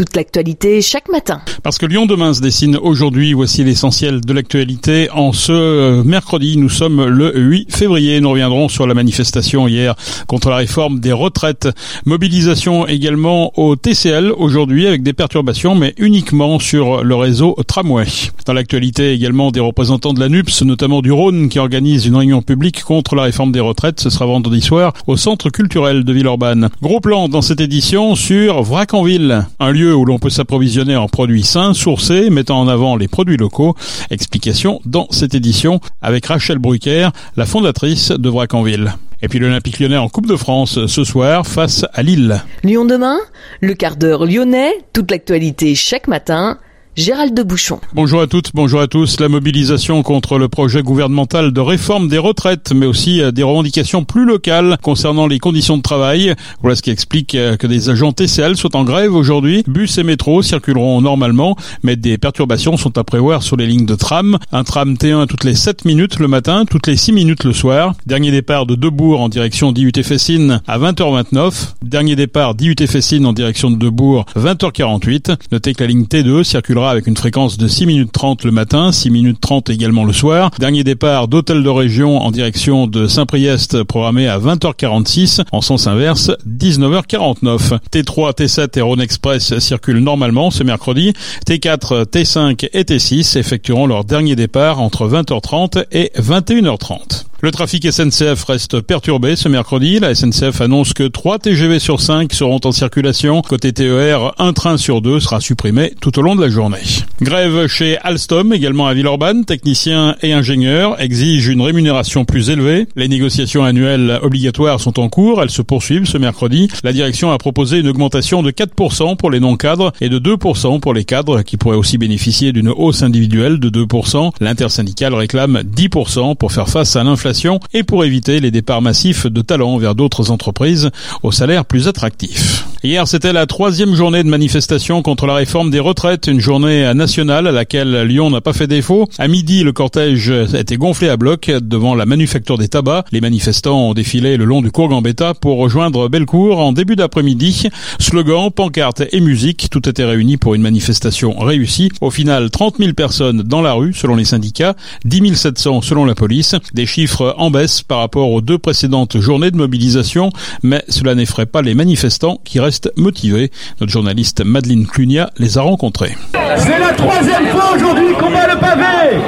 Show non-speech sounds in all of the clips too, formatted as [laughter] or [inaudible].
toute l'actualité chaque matin. Parce que Lyon demain se dessine aujourd'hui, voici l'essentiel de l'actualité. En ce euh, mercredi, nous sommes le 8 février. Nous reviendrons sur la manifestation hier contre la réforme des retraites. Mobilisation également au TCL aujourd'hui avec des perturbations, mais uniquement sur le réseau tramway. Dans l'actualité également des représentants de la NUPS, notamment du Rhône, qui organise une réunion publique contre la réforme des retraites. Ce sera vendredi soir au centre culturel de Villeurbanne. Gros plan dans cette édition sur Vracanville, un lieu où l'on peut s'approvisionner en produits sains, sourcés, mettant en avant les produits locaux. Explication dans cette édition avec Rachel Brucker, la fondatrice de Vracanville. Et puis l'Olympique lyonnais en Coupe de France ce soir face à Lille. Lyon demain, le quart d'heure lyonnais, toute l'actualité chaque matin Gérald de Bouchon. Bonjour à toutes, bonjour à tous. La mobilisation contre le projet gouvernemental de réforme des retraites, mais aussi euh, des revendications plus locales concernant les conditions de travail. Voilà ce qui explique euh, que des agents TCL sont en grève aujourd'hui. Bus et métro circuleront normalement, mais des perturbations sont à prévoir sur les lignes de tram. Un tram T1 toutes les 7 minutes le matin, toutes les 6 minutes le soir. Dernier départ de Debourg en direction d'IUT Fessine à 20h29. Dernier départ d'IUT Fessine en direction de Debourg 20h48. Notez que la ligne T2 circulera avec une fréquence de 6 minutes 30 le matin, 6 minutes 30 également le soir. Dernier départ d'hôtel de région en direction de Saint-Priest programmé à 20h46, en sens inverse 19h49. T3, T7 et Rhône Express circulent normalement ce mercredi. T4, T5 et T6 effectueront leur dernier départ entre 20h30 et 21h30. Le trafic SNCF reste perturbé ce mercredi. La SNCF annonce que 3 TGV sur 5 seront en circulation. Côté TER, un train sur deux sera supprimé tout au long de la journée. Grève chez Alstom, également à Villeurbanne. Techniciens et ingénieurs exigent une rémunération plus élevée. Les négociations annuelles obligatoires sont en cours. Elles se poursuivent ce mercredi. La direction a proposé une augmentation de 4% pour les non-cadres et de 2% pour les cadres qui pourraient aussi bénéficier d'une hausse individuelle de 2%. L'intersyndicale réclame 10% pour faire face à l'inflation et pour éviter les départs massifs de talents vers d'autres entreprises aux salaires plus attractifs. Hier, c'était la troisième journée de manifestation contre la réforme des retraites, une journée nationale à laquelle Lyon n'a pas fait défaut. À midi, le cortège a été gonflé à bloc devant la manufacture des tabacs. Les manifestants ont défilé le long du cours Gambetta pour rejoindre Bellecour en début d'après-midi. Slogans, pancartes et musique, tout était réuni pour une manifestation réussie. Au final, 30 000 personnes dans la rue, selon les syndicats, 10 700 selon la police. Des chiffres en baisse par rapport aux deux précédentes journées de mobilisation, mais cela n'effraie pas les manifestants qui restent motivés. Notre journaliste Madeleine Clunia les a rencontrés. C'est la troisième fois aujourd'hui qu'on va le pavé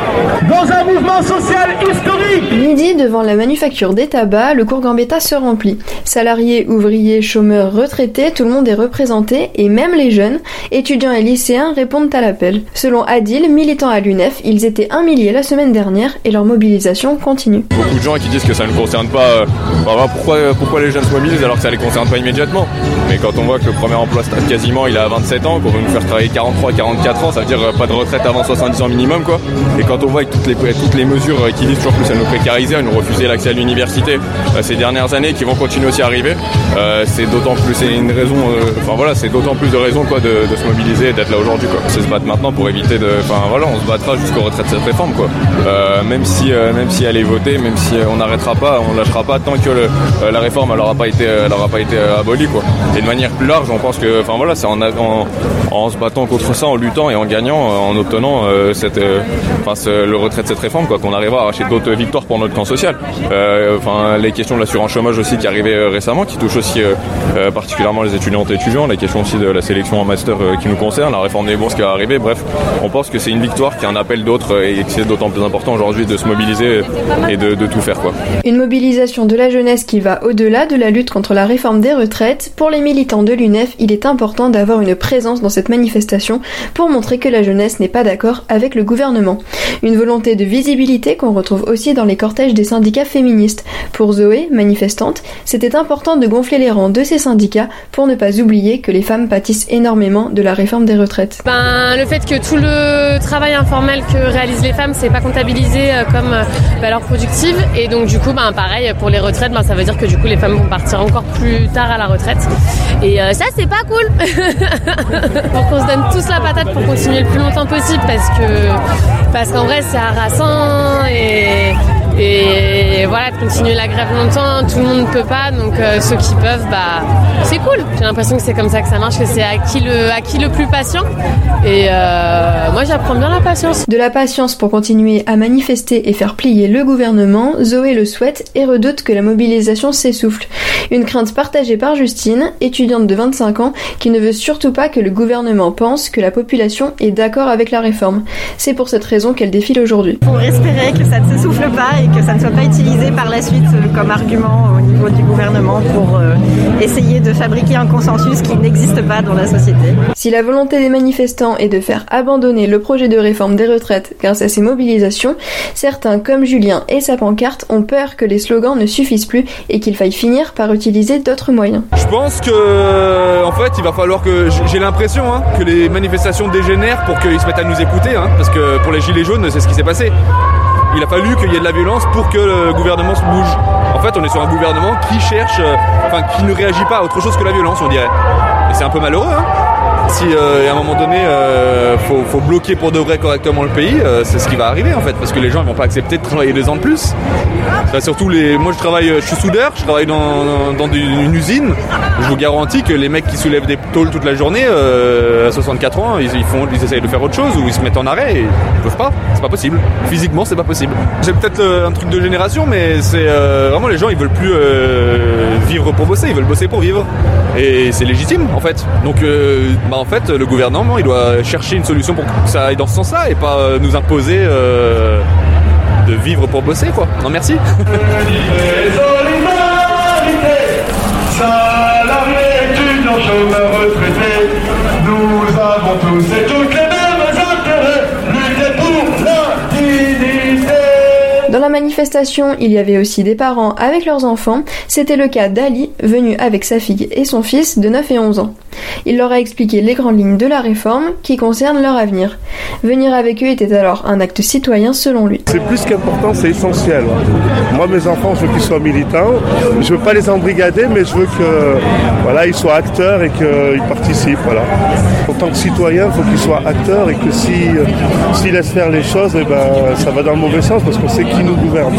dans un mouvement social historique. Midi, devant la manufacture des tabacs, le cours Gambetta se remplit. Salariés, ouvriers, chômeurs, retraités, tout le monde est représenté et même les jeunes, étudiants et lycéens répondent à l'appel. Selon Adil, militant à l'UNEF, ils étaient un millier la semaine dernière et leur mobilisation continue. Beaucoup de gens qui disent que ça ne concerne pas. Euh, pourquoi, pourquoi les jeunes se mobilisent alors que ça ne les concerne pas immédiatement? Mais quand on voit que le premier emploi quasiment il a 27 ans, qu'on veut nous faire travailler 43, 44 ans, ça veut dire euh, pas de retraite avant 70 ans minimum quoi. Et quand on voit que toutes les, mesures euh, qui disent toujours que ça nous précarisait, à nous refuser l'accès à l'université ces dernières années qui vont continuer aussi à arriver, c'est d'autant plus une raison, enfin voilà, c'est d'autant plus de raisons quoi de, se mobiliser et d'être là aujourd'hui. C'est se battre maintenant pour éviter de, enfin voilà, on se battra jusqu'au retrait de cette réforme quoi. même si même si elle est votée, même si on n'arrêtera pas, on lâchera pas tant que la réforme elle aura pas été, pas été abolie quoi. Et de manière plus large, on pense que, enfin voilà, c'est en, en, se battant contre ça, en luttant et en gagnant, en obtenant euh, cette, euh, le retrait de cette réforme, quoi, qu'on arrivera à arracher d'autres victoires pour notre camp social. Euh, enfin, les questions de l'assurance chômage aussi qui arrivaient récemment, qui touchent aussi particulièrement les étudiantes et étudiants, les questions aussi de la sélection en master qui nous concerne, la réforme des bourses qui va arriver. Bref, on pense que c'est une victoire qui est un appel d'autres et que c'est d'autant plus important aujourd'hui de se mobiliser et de, de tout faire, quoi. Une mobilisation de la jeunesse qui va au-delà de la lutte contre la réforme des retraites. Pour les militants de l'UNEF, il est important d'avoir une présence dans cette manifestation pour montrer que la jeunesse n'est pas d'accord avec le gouvernement. Une volonté de visibilité qu'on retrouve aussi dans les cortèges des syndicats féministes. Pour Zoé, manifestante, c'était important de gonfler les rangs de ces syndicats pour ne pas oublier que les femmes pâtissent énormément de la réforme des retraites. Ben, le fait que tout le travail informel que réalisent les femmes, c'est pas comptabilisé euh, comme euh, valeur productive et donc du coup, ben, pareil pour les retraites, ben, ça veut dire que du coup les femmes vont partir encore plus tard à la retraite et euh, ça c'est pas cool. [laughs] Donc on se donne tous la patate pour continuer le plus longtemps possible parce que parce qu'en vrai c'est harassant et, et voilà, de continuer la grève longtemps. Tout le monde ne peut pas, donc ceux qui peuvent, bah, c'est cool. J'ai l'impression que c'est comme ça que ça marche, que c'est à qui le, à qui le plus patient. Et moi, j'apprends bien la patience. De la patience pour continuer à manifester et faire plier le gouvernement, Zoé le souhaite et redoute que la mobilisation s'essouffle. Une crainte partagée par Justine, étudiante de 25 ans, qui ne veut surtout pas que le gouvernement pense que la population est d'accord avec la réforme. C'est pour cette raison qu'elle défile aujourd'hui. Pour espérer que ça ne s'essouffle pas et que ça ne soit pas utilisé par la suite euh, comme argument au niveau du gouvernement pour euh, essayer de fabriquer un consensus qui n'existe pas dans la société. Si la volonté des manifestants est de faire abandonner le projet de réforme des retraites grâce à ces mobilisations, certains comme Julien et sa pancarte ont peur que les slogans ne suffisent plus et qu'il faille finir par utiliser d'autres moyens. Je pense que en fait il va falloir que j'ai l'impression hein, que les manifestations dégénèrent pour qu'ils se mettent à nous écouter hein, parce que pour les gilets jaunes c'est ce qui s'est passé. Il a fallu qu'il y ait de la violence pour que le gouvernement se bouge. En fait, on est sur un gouvernement qui cherche, euh, enfin, qui ne réagit pas à autre chose que la violence, on dirait. Et c'est un peu malheureux, hein si euh, à un moment donné euh, faut, bloquer pour de vrai correctement le pays, euh, c'est ce qui va arriver en fait, parce que les gens ne vont pas accepter de travailler des ans de plus. surtout les, moi je travaille, je suis soudeur, je travaille dans, dans une usine. Je vous garantis que les mecs qui soulèvent des tôles toute la journée à 64 ans, ils, font, ils essayent de faire autre chose ou ils se mettent en arrêt et ils peuvent pas. C'est pas possible. Physiquement, c'est pas possible. C'est peut-être un truc de génération, mais c'est vraiment les gens ils veulent plus vivre pour bosser, ils veulent bosser pour vivre et c'est légitime en fait. Donc bah, en fait, le gouvernement, il doit chercher une solution pour que ça aille dans ce sens-là et pas euh, nous imposer euh, de vivre pour bosser, quoi. Non, merci. Dans la manifestation, il y avait aussi des parents avec leurs enfants. C'était le cas d'Ali, venu avec sa fille et son fils de 9 et 11 ans. Il leur a expliqué les grandes lignes de la réforme qui concernent leur avenir. Venir avec eux était alors un acte citoyen selon lui. C'est plus qu'important, c'est essentiel. Moi, mes enfants, je veux qu'ils soient militants. Je veux pas les embrigader, mais je veux que voilà, ils soient acteurs et qu'ils participent. Voilà. En tant que citoyen, il faut qu'ils soient acteurs et que s'ils si, laissent faire les choses, eh ben, ça va dans le mauvais sens parce qu'on sait qui nous gouverne.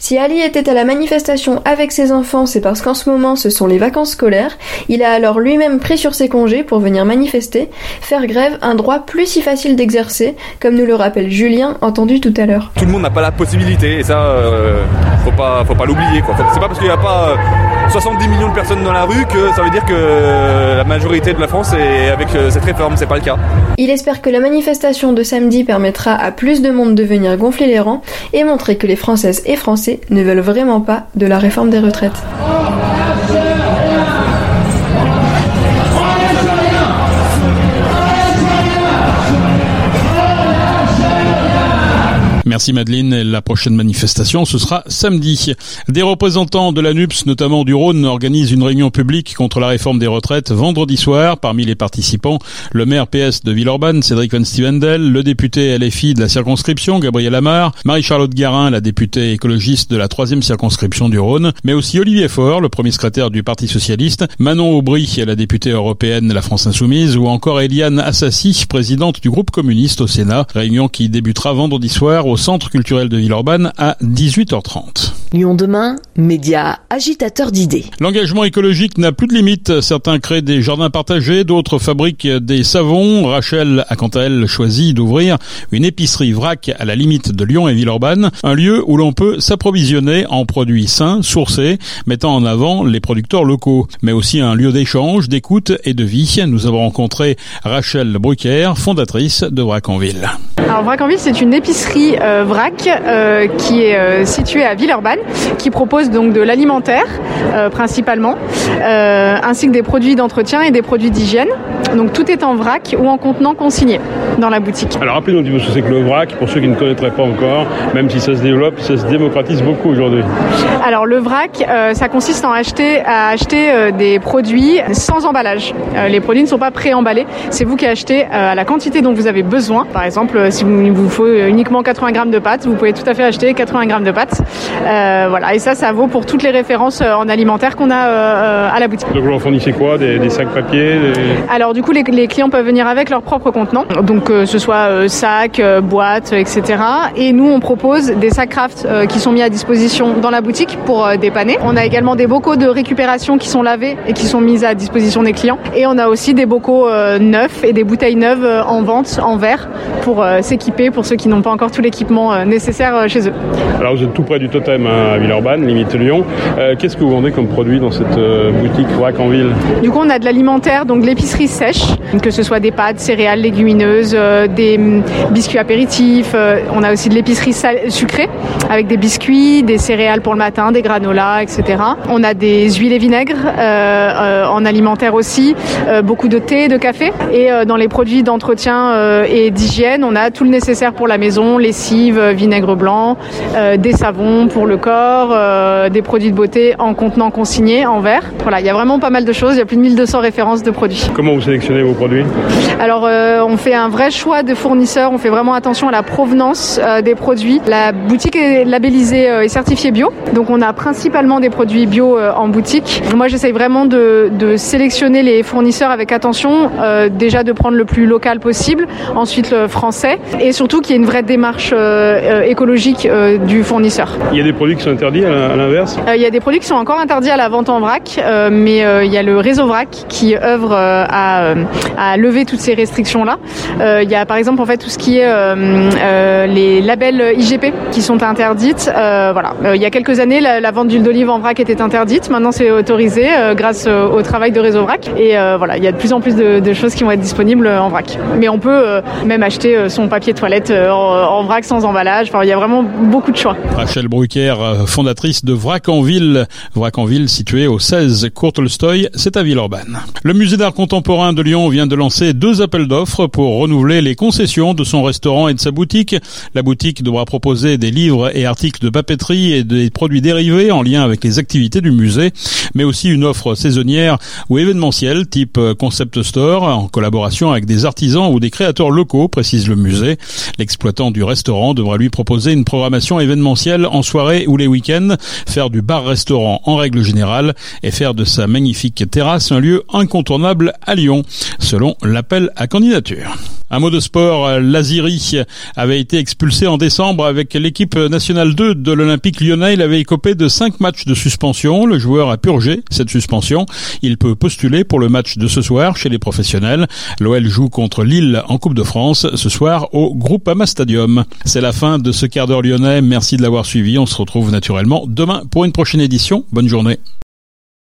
Si Ali était à la manifestation avec ses enfants, c'est parce qu'en ce moment, ce sont les vacances scolaires. Il a alors lui-même pris sur ses congés pour venir manifester, faire grève, un droit plus si facile d'exercer, comme nous le rappelle Julien, entendu tout à l'heure. Tout le monde n'a pas la possibilité, et ça, euh, faut pas, faut pas l'oublier. C'est pas parce qu'il n'y a pas 70 euh, millions de personnes dans la rue que ça veut dire que la majorité de la France est avec euh, cette réforme, c'est pas le cas. Il espère que la manifestation de samedi permettra à plus de monde de venir gonfler les rangs et montrer que les Françaises et Français ne veulent vraiment pas de la réforme des retraites. Merci Madeleine. La prochaine manifestation, ce sera samedi. Des représentants de la NUPS, notamment du Rhône, organisent une réunion publique contre la réforme des retraites vendredi soir. Parmi les participants, le maire PS de Villeurbanne, Cédric Van Stevendel, le député LFI de la circonscription, Gabriel Amar, Marie-Charlotte Garin, la députée écologiste de la troisième circonscription du Rhône, mais aussi Olivier Faure, le premier secrétaire du Parti Socialiste, Manon Aubry, la députée européenne de la France Insoumise, ou encore Eliane Assassi, présidente du groupe communiste au Sénat. Réunion qui débutera vendredi soir au Centre culturel de Villeurbanne à 18h30. Lyon demain, média agitateur d'idées. L'engagement écologique n'a plus de limite. Certains créent des jardins partagés, d'autres fabriquent des savons. Rachel a quant à elle choisi d'ouvrir une épicerie vrac à la limite de Lyon et Villeurbanne, un lieu où l'on peut s'approvisionner en produits sains, sourcés, mettant en avant les producteurs locaux, mais aussi un lieu d'échange, d'écoute et de vie. Nous avons rencontré Rachel Brucker, fondatrice de Vrac en Ville. Alors Vrac en Ville, c'est une épicerie euh, vrac euh, qui est euh, située à Villeurbanne, qui propose donc de l'alimentaire principalement, ainsi que des produits d'entretien et des produits d'hygiène. Donc tout est en vrac ou en contenant consigné dans la boutique. Alors rappelez-nous peu ce que c'est que le vrac, pour ceux qui ne connaîtraient pas encore, même si ça se développe, ça se démocratise beaucoup aujourd'hui. Alors le vrac, ça consiste en acheter, à acheter des produits sans emballage. les produits ne sont pas pré-emballés, c'est vous qui achetez à la quantité dont vous avez besoin. Par exemple, si il vous faut uniquement 80 grammes de pâtes, vous pouvez tout à fait acheter 80 grammes de pâtes. Euh, voilà, et ça, ça vaut pour toutes les références euh, en alimentaire qu'on a euh, à la boutique. Donc vous leur fournissez quoi? Des, sacs papier Alors du coup, les, clients peuvent venir avec leur propre contenant, donc que ce soit sac, boîte, etc. Et nous, on propose des sacs craft qui sont mis à disposition dans la boutique pour dépanner. On a également des bocaux de récupération qui sont lavés et qui sont mis à disposition des clients. Et on a aussi des bocaux neufs et des bouteilles neuves en vente en verre pour s'équiper pour ceux qui n'ont pas encore tout l'équipement nécessaire chez eux. Alors vous êtes tout près du totem hein, à Villeurbanne, limite Lyon. Qu'est-ce que vous vendez comme produit dans cette boutique WAC en ville? Du coup, on a de l'alimentaire, donc l'épicerie que ce soit des pâtes, céréales, légumineuses, euh, des mm, biscuits apéritifs. Euh, on a aussi de l'épicerie sucrée avec des biscuits, des céréales pour le matin, des granolas, etc. On a des huiles et vinaigres euh, en alimentaire aussi, beaucoup de thé, de café. Et dans les produits d'entretien et d'hygiène, on a tout le nécessaire pour la maison, lessive, vinaigre blanc, des savons pour le corps, des produits de beauté en contenant consigné en verre. Voilà, il y a vraiment pas mal de choses. Il y a plus de 1200 références de produits. Comment vous sélectionnez vos produits Alors, euh, on fait un vrai choix de fournisseurs. On fait vraiment attention à la provenance euh, des produits. La boutique est labellisée euh, et certifiée bio. Donc, on a principalement des produits bio en boutique. Moi, j'essaye vraiment de, de, sélectionner les fournisseurs avec attention. déjà, de prendre le plus local possible. Ensuite, le français. Et surtout, qu'il y ait une vraie démarche écologique du fournisseur. Il y a des produits qui sont interdits à l'inverse? Il y a des produits qui sont encore interdits à la vente en vrac. mais il y a le réseau vrac qui œuvre à, à lever toutes ces restrictions-là. Euh, il y a par exemple en fait tout ce qui est les labels IGP qui sont interdites. voilà, il y a quelques années, la, vente d'huile d'olive en vrac était interdite. Maintenant, c'est autorisé grâce au travail de réseau vrac. Et voilà, il y a de plus en plus de, choses qui vont être disponibles en vrac. Mais on peut même acheter son papier toilette en, vrac sans emballage. Il y a vraiment beaucoup de choix. Rachel Brucker, fondatrice de Vrac en Ville. Vrac en Ville, situé au 16 Courtelstoy, c'est à Villeurbanne. Le musée d'art contemporain de Lyon vient de lancer deux appels d'offres pour renouveler les concessions de son restaurant et de sa boutique. La boutique devra proposer des livres et articles de papeterie et des produits dérivés en lien avec les activités du musée, mais aussi une offre saisonnière ou événementielle type concept store en collaboration avec des artisans ou des créateurs locaux, précise le musée. L'exploitant du restaurant devra lui proposer une programmation événementielle en soirée ou les week-ends, faire du bar-restaurant en règle générale et faire de sa magnifique terrasse un lieu incontournable à Lyon, selon l'appel à candidature. Un mot de sport, l'Aziri avait été expulsé en décembre avec l'équipe nationale 2 de l'Olympique lyonnais. Il avait écopé de 5 matchs de suspension. Le joueur a purgé cette suspension. Il peut postuler pour le match de ce soir chez les professionnels. L'OL joue contre Lille en Coupe de France ce soir au Groupama Stadium. C'est la fin de ce quart d'heure lyonnais. Merci de l'avoir suivi. On se retrouve naturellement demain pour une prochaine édition. Bonne journée.